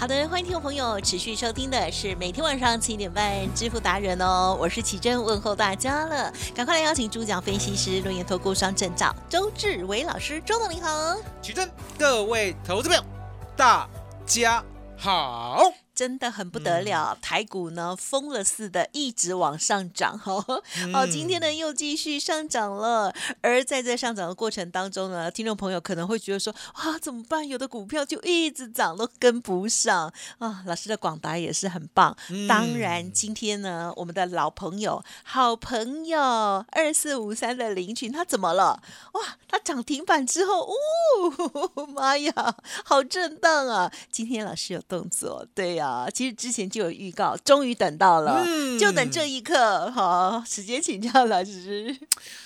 好的，欢迎听众朋友持续收听的是每天晚上七点半《支付达人》哦，我是奇珍，问候大家了，赶快来邀请主讲分析师、论研投顾双证照周志伟老师，周总您好。奇珍，各位投资朋友，大家好。真的很不得了，台股呢疯了似的一直往上涨，哈，好，今天呢又继续上涨了。而在这上涨的过程当中呢，听众朋友可能会觉得说，哇，怎么办？有的股票就一直涨，都跟不上啊。老师的广达也是很棒。当然，今天呢，我们的老朋友、好朋友二四五三的林群，他怎么了？哇，他涨停板之后，哦，妈呀，好震荡啊！今天老师有动作，对呀。啊，其实之前就有预告，终于等到了，嗯就等这一刻。好，时间请教老师。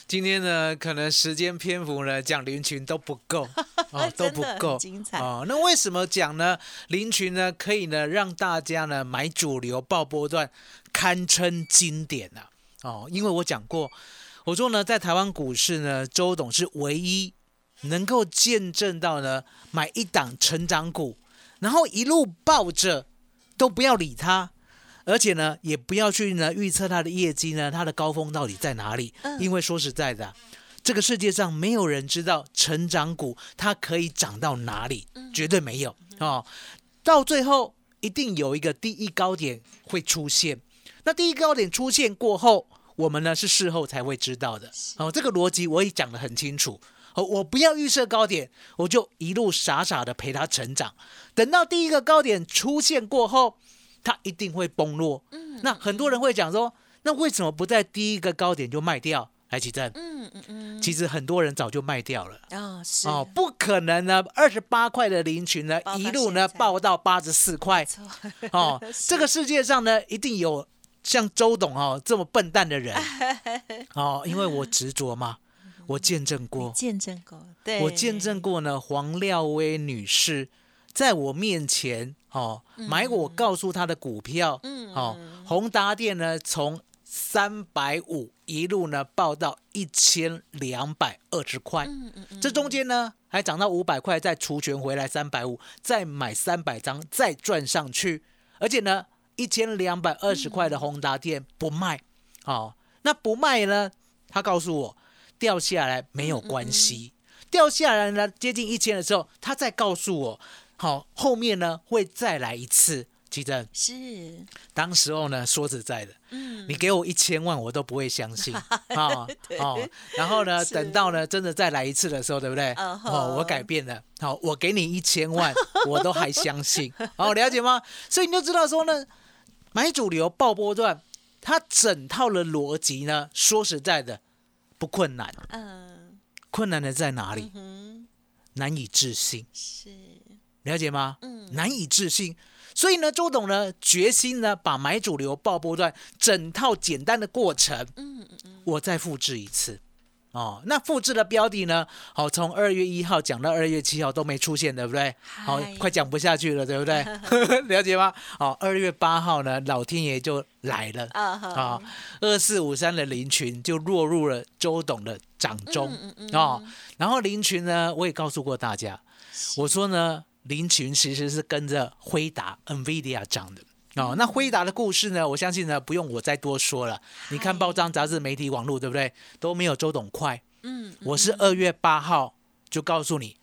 今天呢，可能时间篇幅呢讲林群都不够 哦，都不够精彩哦。那为什么讲呢？林群呢可以呢让大家呢买主流爆波段，堪称经典呐哦。因为我讲过，我说呢，在台湾股市呢，周董是唯一能够见证到呢买一档成长股，然后一路抱着。都不要理它，而且呢，也不要去呢预测它的业绩呢，它的高峰到底在哪里？因为说实在的，这个世界上没有人知道成长股它可以涨到哪里，绝对没有哦。到最后一定有一个第一高点会出现，那第一高点出现过后，我们呢是事后才会知道的。哦，这个逻辑我也讲得很清楚。哦，我不要预设高点，我就一路傻傻的陪它成长。等到第一个高点出现过后，它一定会崩落。嗯，那很多人会讲说，那为什么不在第一个高点就卖掉？来奇正。嗯嗯嗯。其实很多人早就卖掉了。哦，是。哦，不可能呢，二十八块的林群呢，一路呢爆到八十四块。哦，这个世界上呢，一定有像周董哦这么笨蛋的人。哦，因为我执着嘛。我见证过，见证过，对，我见证过呢。黄廖威女士在我面前，哦，买我告诉她的股票，嗯，哦，宏达电呢，从三百五一路呢报到一千两百二十块，嗯嗯嗯，这中间呢还涨到五百块，再除权回来三百五，再买三百张，再赚上去，而且呢一千两百二十块的宏达电不卖，哦，那不卖呢？他告诉我。掉下来没有关系，掉下来呢接近一千的时候，他再告诉我，好后面呢会再来一次。其实是。当时候呢，说实在的，嗯，你给我一千万我都不会相信。啊哦，然后呢，等到呢真的再来一次的时候，对不对？哦，我改变了，好，我给你一千万，我都还相信，好了解吗？所以你就知道说呢，买主流爆波段，它整套的逻辑呢，说实在的。不困难，嗯，困难的在哪里？难以置信，是了解吗？嗯，难以置信。所以呢，周董呢决心呢把买主流爆波段整套简单的过程，嗯嗯嗯，我再复制一次。哦，那复制的标的呢？好，从二月一号讲到二月七号都没出现，对不对？好，快讲不下去了，对不对？了解吗？好，二月八号呢，老天爷就来了啊！二四五三的林群就落入了周董的掌中啊。然后林群呢，我也告诉过大家，我说呢，林群其实是跟着辉达、NVIDIA 涨的。哦，那辉达的故事呢？我相信呢，不用我再多说了。你看报章、杂志、媒体、网络，对不对？都没有周董快。嗯，我是二月八号就告诉你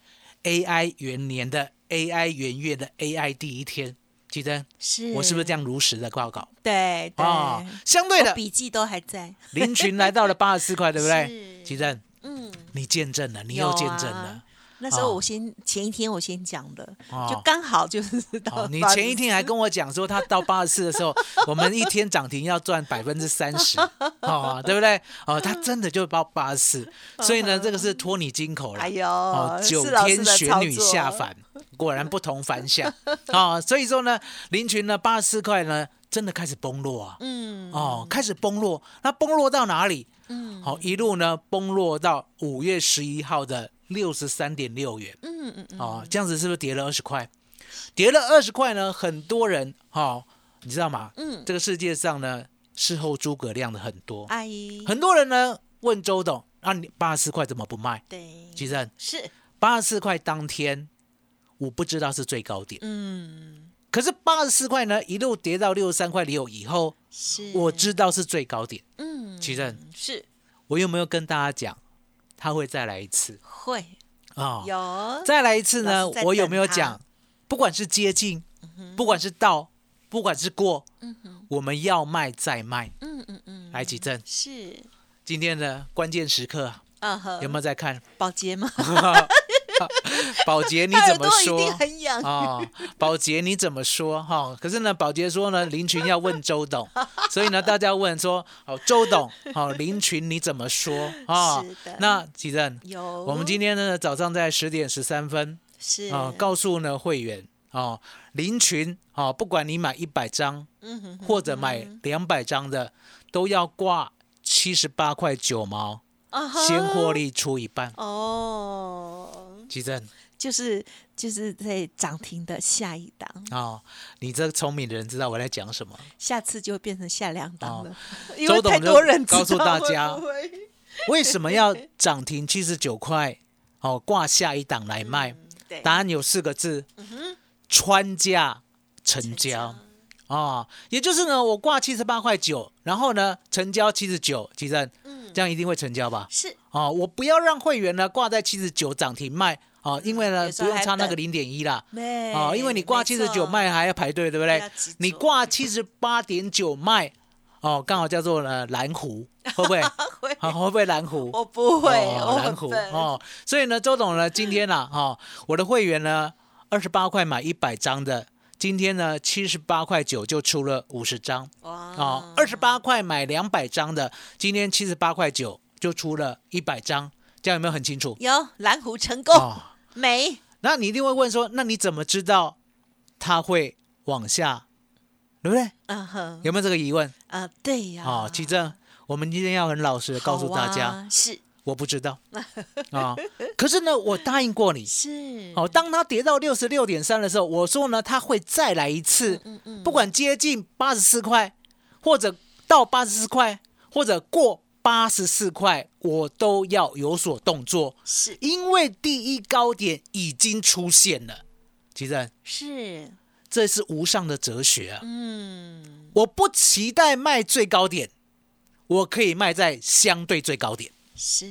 ，AI 元年的 AI 元月的 AI 第一天，记得是我是不是这样如实的报告？对，哦，相对的笔记都还在。林群来到了八十四块，对不对？记得，嗯，你见证了，你又见证了。那时候我先前一天我先讲的，就刚好就是到。你前一天还跟我讲说，他到八十四的时候，我们一天涨停要赚百分之三十，哦，对不对？哦，他真的就到八十四，所以呢，这个是托你金口了。哎呦，哦，九天玄女下凡，果然不同凡响啊！所以说呢，林群呢八十四块呢，真的开始崩落啊。嗯，哦，开始崩落，那崩落到哪里？嗯，好，一路呢崩落到五月十一号的。六十三点六元，嗯嗯嗯，哦，这样子是不是跌了二十块？跌了二十块呢？很多人哈，你知道吗？嗯，这个世界上呢，事后诸葛亮的很多，阿姨，很多人呢问周董，啊，你八十四块怎么不卖？对，其实是。八十四块当天，我不知道是最高点，嗯，可是八十四块呢一路跌到六十三块六以后，是，我知道是最高点，嗯，其实是，我有没有跟大家讲？他会再来一次，会啊，有再来一次呢？我有没有讲？不管是接近，不管是到，不管是过，我们要卖再卖。嗯嗯嗯，来几阵？是今天的关键时刻啊！有没有在看保洁吗？保洁你怎么说？很痒啊！保洁你怎么说？哈，可是呢，保洁说呢，林群要问周董，所以呢，大家问说，哦，周董，好，林群你怎么说？啊，那几任有？我们今天呢早上在十点十三分是啊，告诉呢会员哦，林群啊，不管你买一百张，嗯或者买两百张的，都要挂七十八块九毛，先获利出一半哦。奇正就是就是在涨停的下一档哦，你这聪明的人知道我在讲什么？下次就会变成下两档了。周董太多人告诉大家，为什么要涨停七十九块？哦，挂下一档来卖。答案有四个字：穿价成交。啊，也就是呢，我挂七十八块九，然后呢，成交七十九，奇正，嗯，这样一定会成交吧？是。哦，我不要让会员呢挂在七十九涨停卖哦，因为呢不用差那个零点一啦。哦，因为你挂七十九卖还要排队，对不对？你挂七十八点九卖，哦，刚好叫做呢蓝湖，会不会？会。会不会蓝湖？我不会，蓝湖哦。所以呢，周董呢，今天呢，哈，我的会员呢，二十八块买一百张的，今天呢，七十八块九就出了五十张。哇。啊，二十八块买两百张的，今天七十八块九。就出了一百张，这样有没有很清楚？有蓝湖成功，没？那你一定会问说，那你怎么知道它会往下，对不对？嗯哼，有没有这个疑问？啊，对呀。哦，奇正，我们今天要很老实的告诉大家，是我不知道 啊。可是呢，我答应过你，是。哦，当它跌到六十六点三的时候，我说呢，它会再来一次，嗯嗯，不管接近八十四块，或者到八十四块，或者过。八十四块，我都要有所动作，是因为第一高点已经出现了。其实是，这是无上的哲学啊。嗯，我不期待卖最高点，我可以卖在相对最高点。是，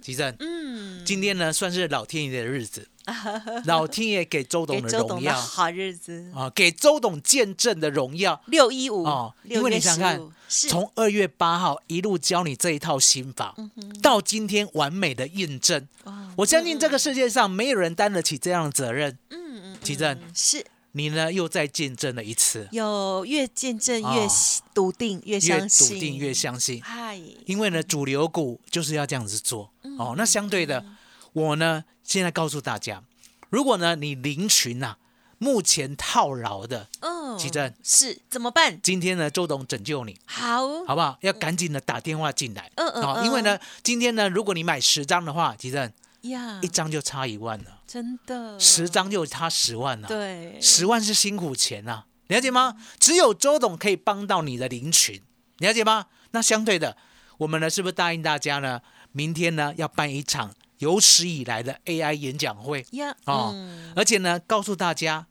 吉正，嗯，今天呢算是老天爷的日子，老天爷给周董的荣耀，好日子。啊，给周董见证的荣耀，六一五哦，因为你想看，从二月八号一路教你这一套心法，到今天完美的印证，我相信这个世界上没有人担得起这样的责任，嗯嗯，吉正是。你呢？又再见证了一次，有越见证越笃定，越相信，笃定越相信。嗨，因为呢，主流股就是要这样子做。哦，那相对的，我呢，现在告诉大家，如果呢，你林群呐，目前套牢的，嗯，奇珍是怎么办？今天呢，周董拯救你，好，好不好？要赶紧的打电话进来，嗯嗯，因为呢，今天呢，如果你买十张的话，奇珍。呀，一张就差一万了，真的，十张就差十万了。对，十万是辛苦钱呐，了解吗？只有周董可以帮到你的林群，了解吗？那相对的，我们呢是不是答应大家呢？明天呢要办一场有史以来的 AI 演讲会呀？哦，而且呢告诉大家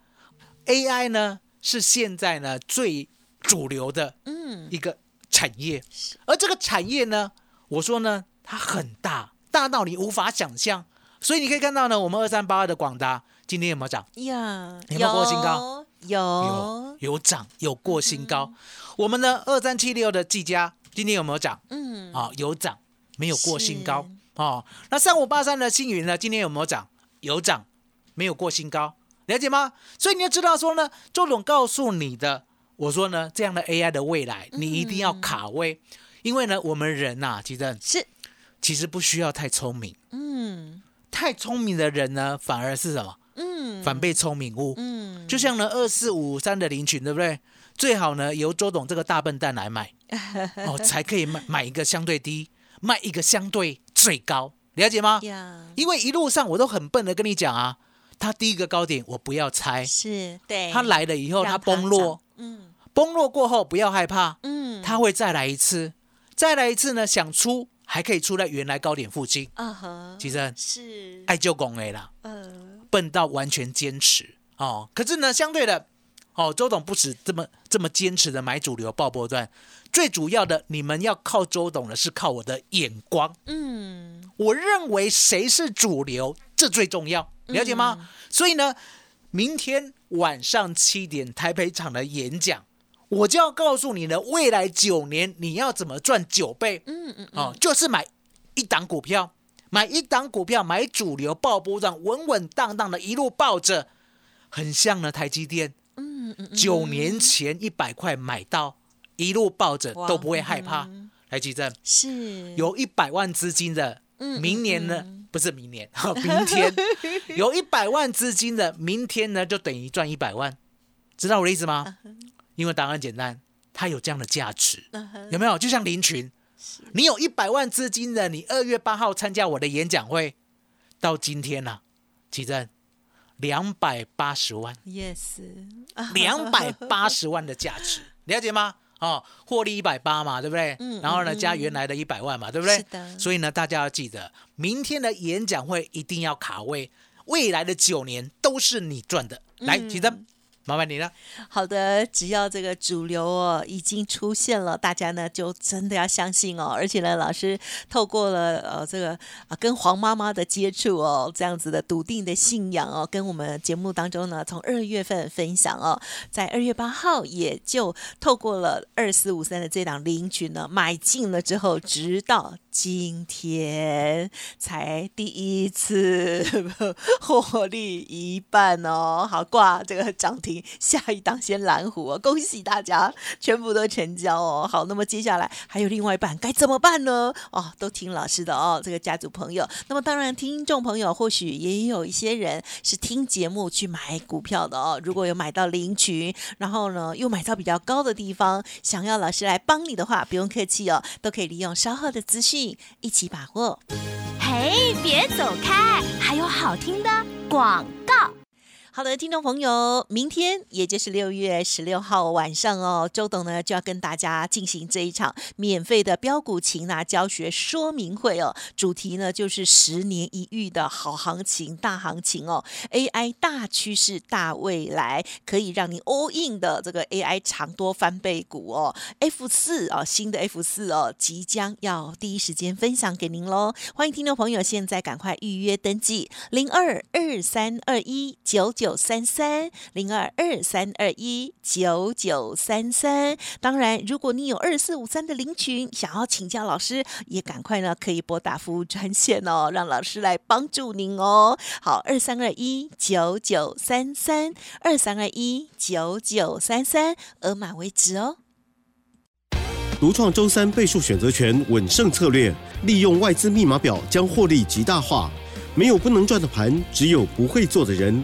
，AI 呢是现在呢最主流的嗯一个产业，而这个产业呢，我说呢它很大。大到你无法想象，所以你可以看到呢，我们二三八二的广达今天有没有涨？呀，有没有过新高？有，有，有涨，有过新高。我们的二三七六的技嘉今天有没有涨？嗯，啊，有涨，没有过新高。哦，那三五八三的星云呢？今天有没有涨？有涨，没有过新高，了解吗？所以你要知道说呢，周总告诉你的，我说呢，这样的 AI 的未来，你一定要卡位，因为呢，我们人呐，其实是其实不需要太聪明，嗯，太聪明的人呢，反而是什么？嗯，反被聪明误，嗯，就像呢二四五三的林群，对不对？最好呢由周董这个大笨蛋来买，哦，才可以买买一个相对低，卖一个相对最高，了解吗？因为一路上我都很笨的跟你讲啊，他第一个高点我不要猜，是对，他来了以后他崩落，嗯，崩落过后不要害怕，嗯，他会再来一次，再来一次呢，想出还可以出在原来高点附近，啊哈，其实是爱就拱 A 啦，嗯，笨到完全坚持哦，可是呢，相对的。哦，周董不止这么这么坚持的买主流爆波段，最主要的，你们要靠周董的是靠我的眼光。嗯，我认为谁是主流，这最重要，了解吗？所以呢，明天晚上七点台北场的演讲，我就要告诉你呢，未来九年你要怎么赚九倍。嗯嗯，哦，就是买一档股票，买一档股票，买主流爆波段，稳稳当当的一路抱着，很像呢台积电。嗯嗯九年前一百块买到，一路抱着都不会害怕。来举证，是。有一百万资金的，明年呢？不是明年，明天。有一百万资金的，明天呢就等于赚一百万，知道我的意思吗？因为答案简单，它有这样的价值，有没有？就像林群，你有一百万资金的，你二月八号参加我的演讲会，到今天呢，奇珍。两百八十万，yes，两百八十万的价值，了解吗？哦，获利一百八嘛，对不对？嗯。然后呢，加原来的一百万嘛，对不对？是的。所以呢，大家要记得，明天的演讲会一定要卡位，未来的九年都是你赚的。来，记得。麻烦你了。好的，只要这个主流哦已经出现了，大家呢就真的要相信哦。而且呢，老师透过了呃这个啊跟黄妈妈的接触哦，这样子的笃定的信仰哦，跟我们节目当中呢，从二月份分享哦，在二月八号也就透过了二四五三的这档领取呢买进了之后，直到今天才第一次 获利一半哦，好挂这个涨停。下一档先蓝湖哦，恭喜大家全部都成交哦。好，那么接下来还有另外一半该怎么办呢？哦，都听老师的哦，这个家族朋友。那么当然，听众朋友或许也有一些人是听节目去买股票的哦。如果有买到零群，然后呢又买到比较高的地方，想要老师来帮你的话，不用客气哦，都可以利用稍后的资讯一起把握。嘿，别走开，还有好听的广告。好的，听众朋友，明天也就是六月十六号晚上哦，周董呢就要跟大家进行这一场免费的标股擒拿教学说明会哦。主题呢就是十年一遇的好行情、大行情哦，AI 大趋势、大未来，可以让你 all in 的这个 AI 长多翻倍股哦。F 四啊，新的 F 四哦，即将要第一时间分享给您喽。欢迎听众朋友现在赶快预约登记零二二三二一九九。九三三零二二三二一九九三三。当然，如果你有二四五三的零群，想要请教老师，也赶快呢，可以拨打服务专线哦，让老师来帮助您哦。好，二三二一九九三三，二三二一九九三三，额满为止哦。独创周三倍数选择权稳胜策略，利用外资密码表将获利极大化。没有不能赚的盘，只有不会做的人。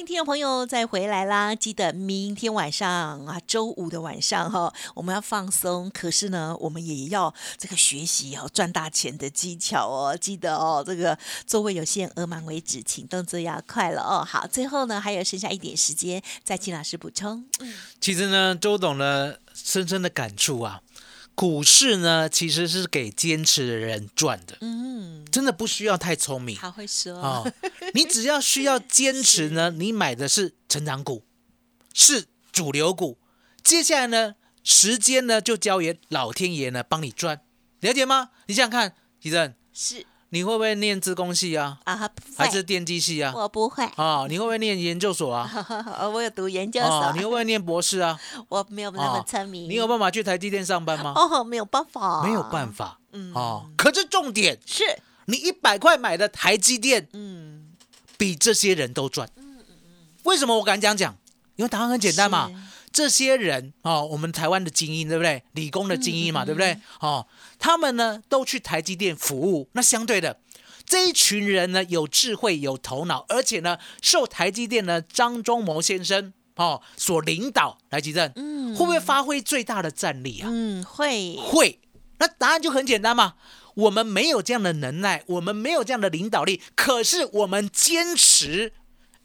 欢迎听众朋友再回来啦！记得明天晚上啊，周五的晚上哈，我们要放松。可是呢，我们也要这个学习哦，赚大钱的技巧哦。记得哦，这个座位有限，额满为止，请动作要快了哦。好，最后呢，还有剩下一点时间，再请老师补充。其实呢，周董呢，深深的感触啊。股市呢，其实是给坚持的人赚的。嗯，真的不需要太聪明。好会说哦，你只要需要坚持呢，你买的是成长股，是主流股。接下来呢，时间呢就交给老天爷呢帮你赚。了解吗？你想想看，吉正，是你会不会念资工系啊？啊，不会还是电机系啊？我不会，啊，你会不会念研究所啊？我有读研究啊，所，你会不会念博士啊？我没有那么聪明。你有办法去台积电上班吗？哦，没有办法，没有办法。嗯哦，可是重点，是，你一百块买的台积电，嗯，比这些人都赚嗯嗯。为什么我敢这样讲？因为答案很简单嘛是。这些人哦，我们台湾的精英，对不对？理工的精英嘛，对不对？哦，他们呢都去台积电服务。那相对的，这一群人呢有智慧、有头脑，而且呢受台积电呢张忠谋先生哦所领导来集正，嗯会不会发挥最大的战力啊？嗯，会，会。那答案就很简单嘛。我们没有这样的能耐，我们没有这样的领导力，可是我们坚持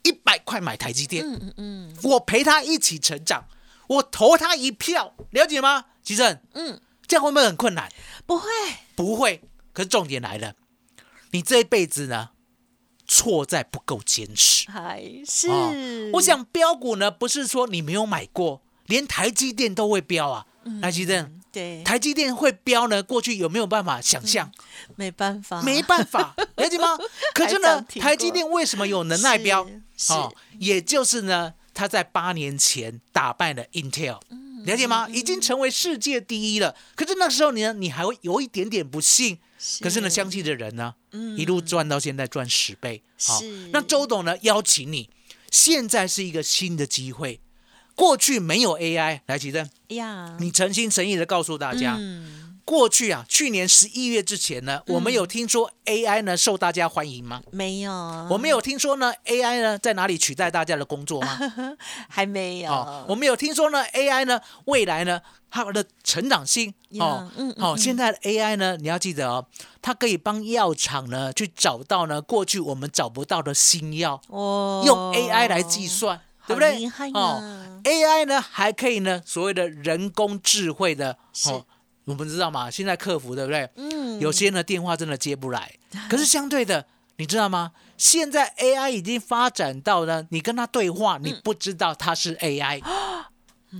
一百块买台积电，嗯嗯嗯我陪他一起成长，我投他一票，了解吗？吉正，嗯，这样会不会很困难？不会，不会。可是重点来了，你这一辈子呢，错在不够坚持。还是哦我想标股呢，不是说你没有买过，连台积电都会标啊。台积电，对，台积电会标呢？过去有没有办法想象？没办法，没办法，了解吗？可是呢台积电为什么有能耐标？是哦，也就是呢，他在八年前打败了 Intel，了解吗？已经成为世界第一了。可是那时候你呢，你还会有一点点不信。可是呢，相信的人呢，嗯一路赚到现在赚十倍。好，那周董呢邀请你，现在是一个新的机会。过去没有 AI，来吉正，呀，你诚心诚意的告诉大家，嗯，过去啊，去年十一月之前呢，我们有听说 AI 呢受大家欢迎吗？没有，我们有听说呢 AI 呢在哪里取代大家的工作吗？还没有，哦，我们有听说呢 AI 呢未来呢它的成长性呀哦好，嗯现在的 AI 呢你要记得哦，它可以帮药厂呢去找到呢过去我们找不到的新药，哦，用 AI 来计算，对不对？哦，AI 呢还可以呢所谓的人工智慧的哦，我们知道嘛，现在客服对不对？嗯，有些呢电话真的接不来，可是相对的，你知道吗？现在 AI 已经发展到呢，你跟他对话，你不知道他是 AI。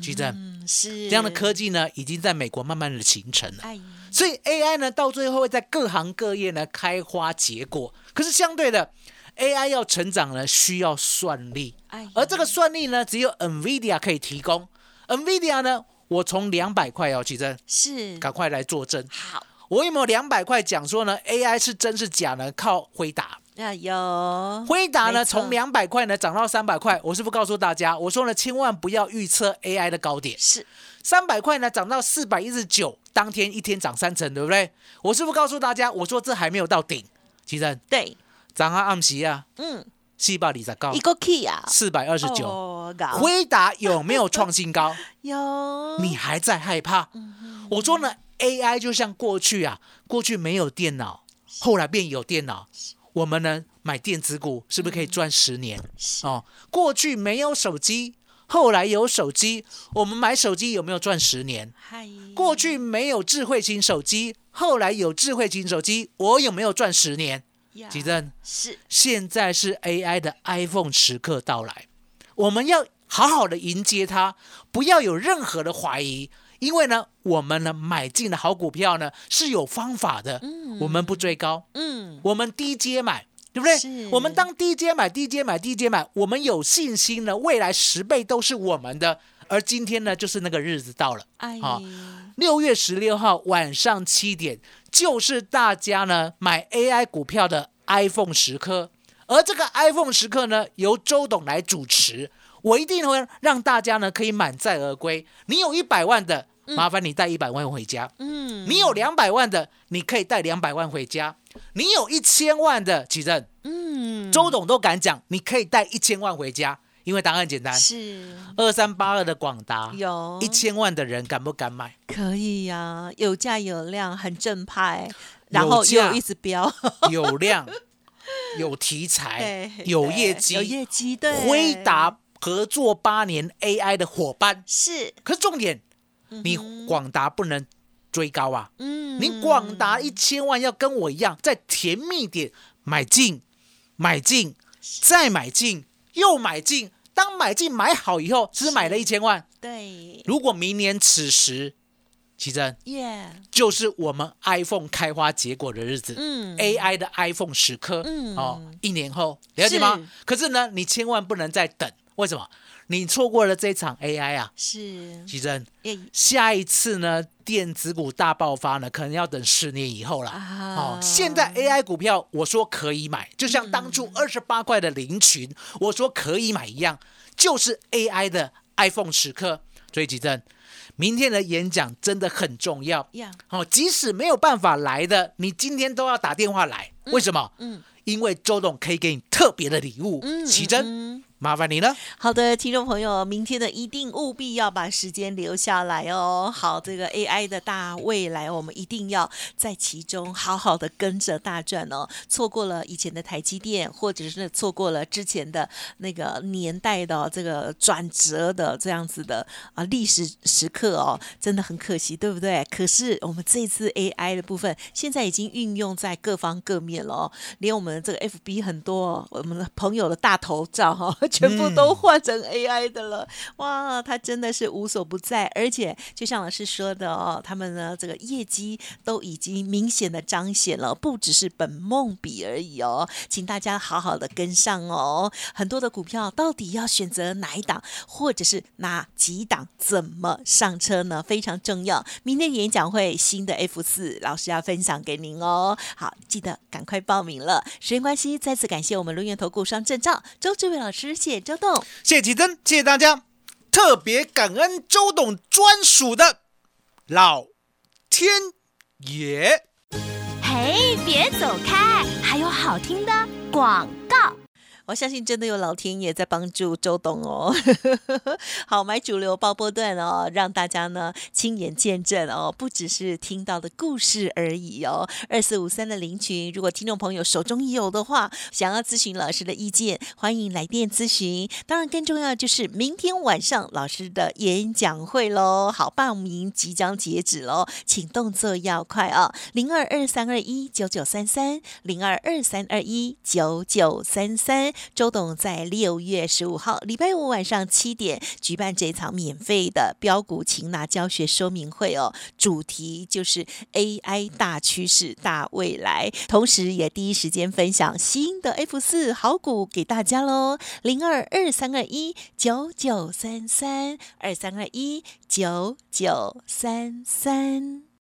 举 证，嗯是这样的科技呢，已经在美国慢慢的形成了。哎，所以 AI 呢，到最后会在各行各业呢开花结果。可是相对的，AI 要成长呢，需要算力，哎，而这个算力呢，只有 NVIDIA 可以提供。NVIDIA 呢，我从两百块哦，举证，是赶快来作证。好我有没有两百块讲说呢？AI 是真是假呢？靠回答，啊，有辉达呢从两百块呢涨到三百块，我是不是告诉大家？我说呢，千万不要预测 AI 的高点。是三百块呢涨到四百一十九，当天一天涨三成，对不对？我是不是告诉大家？我说这还没有到顶，其实对，涨啊暗喜啊，嗯，四百里才高一，个 key 啊，四百二十九。哦，高辉达有没有创新高？有你还在害怕？我说呢，AI 就像过去啊，过去没有电脑，后来变有电脑，我们呢买电子股是不是可以赚十年？哦，过去没有手机，后来有手机，我们买手机有没有赚十年？嗨，过去没有智慧型手机，后来有智慧型手机，我有没有赚十年？呀吉正，是现在是 AI 的 iPhone 时刻到来，我们要好好的迎接它，不要有任何的怀疑，因为呢，我们呢买进的好股票呢是有方法的，我们不追高，嗯，我们低阶买。对不对？我们当低阶买、低阶买、低阶买，我们有信心呢，未来十倍都是我们的。而今天呢，就是那个日子到了。哎，好六月十六号晚上七点，就是大家呢买 AI 股票的 iPhone 时刻，而这个 iPhone 时刻呢，由周董来主持，我一定会让大家呢可以满载而归。你有一百万的，麻烦你带一百万回家；嗯，你有两百万的，你可以带两百万回家；你有一千万的，其正嗯，周董都敢讲，你可以带一千万回家，因为答案很简单。是二三八二的广达，有一千万的人敢不敢买？可以呀，有价有量，很正派，然后又价一直飙，有量、有题材，有对业绩，有业绩，对，辉达合作八年 AI 的伙伴。是，可是重点，你广达不能追高啊！嗯，你广达一千万要跟我一样，在甜蜜点买进、买进、再买进、又买进。当买进买好以后，是不是买了一千万？对，如果明年此时奇珍，耶，就是我们 iPhone 开花结果的日子，嗯，AI 的 iPhone 十颗，嗯，哦，一年后，了解吗？可是呢，你千万不能再等，为什么？你错过了这场 AI 啊，是，奇珍，下一次呢，电子股大爆发呢，可能要等十年以后了。哦，现在 AI 股票，我说可以买，就像当初二十八块的林群，我说可以买一样，就是 AI 的 iPhone 时刻。所以奇珍。明天的演讲真的很重要。好，即使没有办法来的，你今天都要打电话来。为什么？嗯，因为周董可以给你特别的礼物。嗯，奇珍。麻烦你了。好的，听众朋友，明天的一定务必要把时间留下来哦。好，这个 AI 的大未来，我们一定要在其中好好的跟着大转哦。错过了以前的台积电，或者是错过了之前的那个年代的这个转折的这样子的啊历史时刻哦，真的很可惜，对不对？可是我们这次 AI 的部分，现在已经运用在各方各面了哦，连我们这个 FB 很多我们的朋友的大头照哈。全部都换成 AI 的了，哇，它真的是无所不在，而且就像老师说的哦，他们呢这个业绩都已经明显的彰显了，不只是本梦比而已哦，请大家好好的跟上哦。很多的股票到底要选择哪一档，或者是哪几档，怎么上车呢？非常重要。明天演讲会新的 F 四老师要分享给您哦，好，记得赶快报名了。时间关系，再次感谢我们龙源投顾双证照周志伟老师。谢谢周董，谢谢吉珍，谢谢大家，特别感恩周董专属的老天爷。嘿，别走开，还有好听的广告。我相信真的有老天爷在帮助周董哦。好，买主流包波段哦，让大家呢亲眼见证哦，不只是听到的故事而已哦。二四五三的林群，如果听众朋友手中有的话，想要咨询老师的意见，欢迎来电咨询。当然，更重要就是明天晚上老师的演讲会喽。好，报名即将截止喽，请动作要快啊！零二二三二一九九三三，零二二三二一九九三三。周董在六月十五号礼拜五晚上七点举办这场免费的标股擒拿教学说明会哦，主题就是 AI 大趋势大未来，同时也第一时间分享新的 F 四好股给大家喽，零二二三二一九九三三二三二一九九三三。